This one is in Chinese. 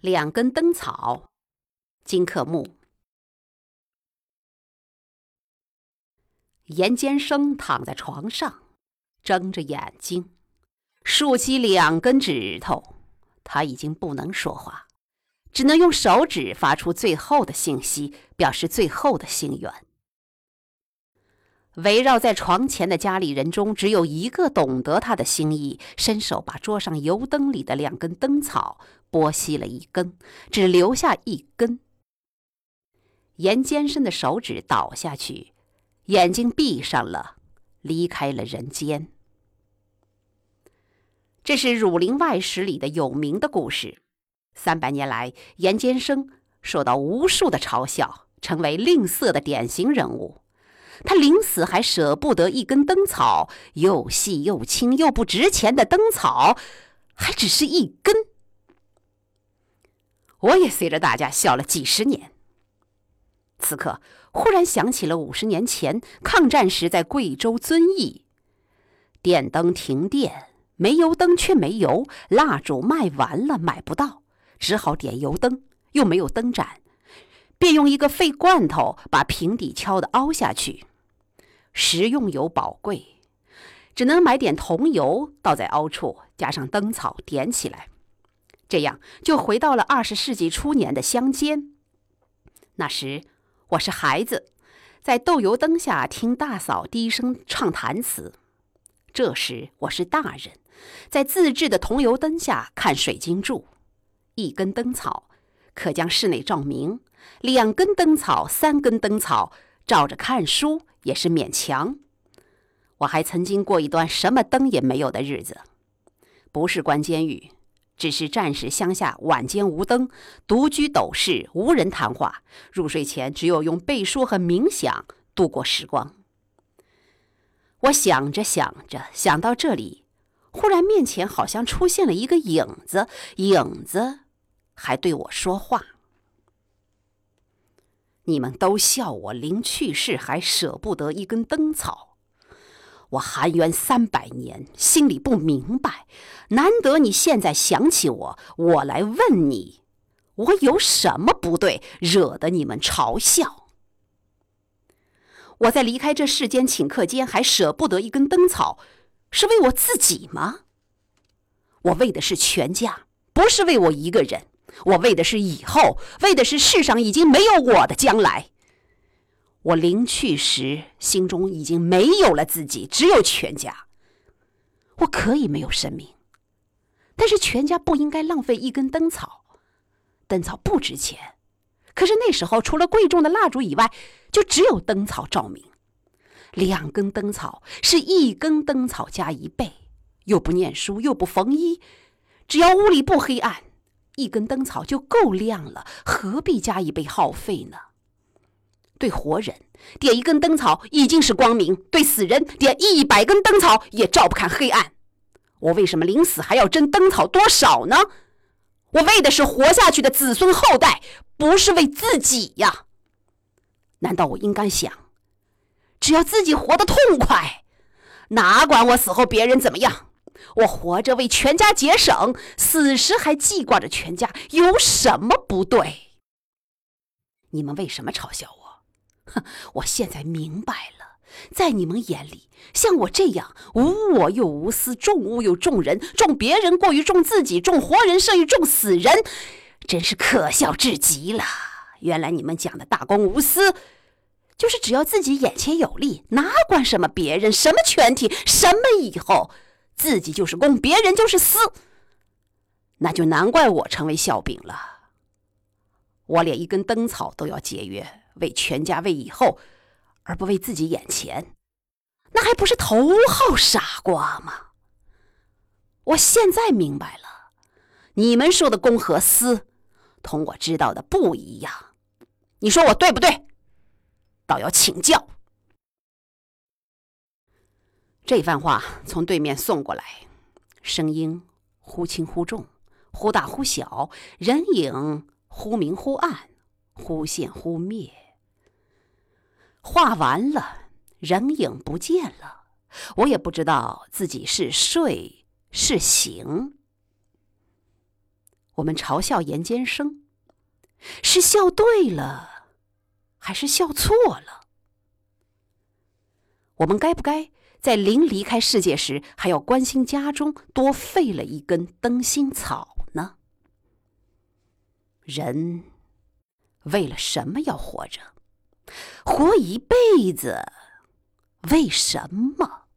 两根灯草，金克木。严监生躺在床上，睁着眼睛，竖起两根指头。他已经不能说话，只能用手指发出最后的信息，表示最后的心愿。围绕在床前的家里人中，只有一个懂得他的心意，伸手把桌上油灯里的两根灯草剥熄了一根，只留下一根。严监生的手指倒下去，眼睛闭上了，离开了人间。这是《儒林外史》里的有名的故事。三百年来，严监生受到无数的嘲笑，成为吝啬的典型人物。他临死还舍不得一根灯草，又细又轻又不值钱的灯草，还只是一根。我也随着大家笑了几十年。此刻忽然想起了五十年前抗战时在贵州遵义，电灯停电，煤油灯却没油，蜡烛卖完了买不到，只好点油灯，又没有灯盏，便用一个废罐头把平底敲的凹下去。食用油宝贵，只能买点桐油倒在凹处，加上灯草点起来，这样就回到了二十世纪初年的乡间。那时我是孩子，在豆油灯下听大嫂低声唱弹词；这时我是大人，在自制的桐油灯下看水晶柱。一根灯草可将室内照明，两根灯草、三根灯草照着看书。也是勉强。我还曾经过一段什么灯也没有的日子，不是关监狱，只是战时乡下晚间无灯，独居斗室，无人谈话，入睡前只有用背书和冥想度过时光。我想着想着，想到这里，忽然面前好像出现了一个影子，影子还对我说话。你们都笑我临去世还舍不得一根灯草，我含冤三百年，心里不明白。难得你现在想起我，我来问你，我有什么不对，惹得你们嘲笑？我在离开这世间顷刻间还舍不得一根灯草，是为我自己吗？我为的是全家，不是为我一个人。我为的是以后，为的是世上已经没有我的将来。我临去时，心中已经没有了自己，只有全家。我可以没有生命，但是全家不应该浪费一根灯草。灯草不值钱，可是那时候除了贵重的蜡烛以外，就只有灯草照明。两根灯草是一根灯草加一倍，又不念书，又不缝衣，只要屋里不黑暗。一根灯草就够亮了，何必加一倍耗费呢？对活人点一根灯草已经是光明，对死人点一百根灯草也照不看黑暗。我为什么临死还要争灯草多少呢？我为的是活下去的子孙后代，不是为自己呀。难道我应该想，只要自己活得痛快，哪管我死后别人怎么样？我活着为全家节省，死时还记挂着全家，有什么不对？你们为什么嘲笑我？哼！我现在明白了，在你们眼里，像我这样无我又无私，重物又重人，重别人过于重自己，重活人胜于重死人，真是可笑至极了。原来你们讲的大公无私，就是只要自己眼前有利，哪管什么别人，什么全体，什么以后。自己就是公，别人就是私，那就难怪我成为笑柄了。我连一根灯草都要节约，为全家，为以后，而不为自己眼前，那还不是头号傻瓜吗？我现在明白了，你们说的公和私，同我知道的不一样。你说我对不对？倒要请教。这番话从对面送过来，声音忽轻忽重，忽大忽小，人影忽明忽暗，忽现忽灭。话完了，人影不见了，我也不知道自己是睡是醒。我们嘲笑严监生，是笑对了，还是笑错了？我们该不该在临离开世界时，还要关心家中多废了一根灯芯草呢？人为了什么要活着？活一辈子，为什么？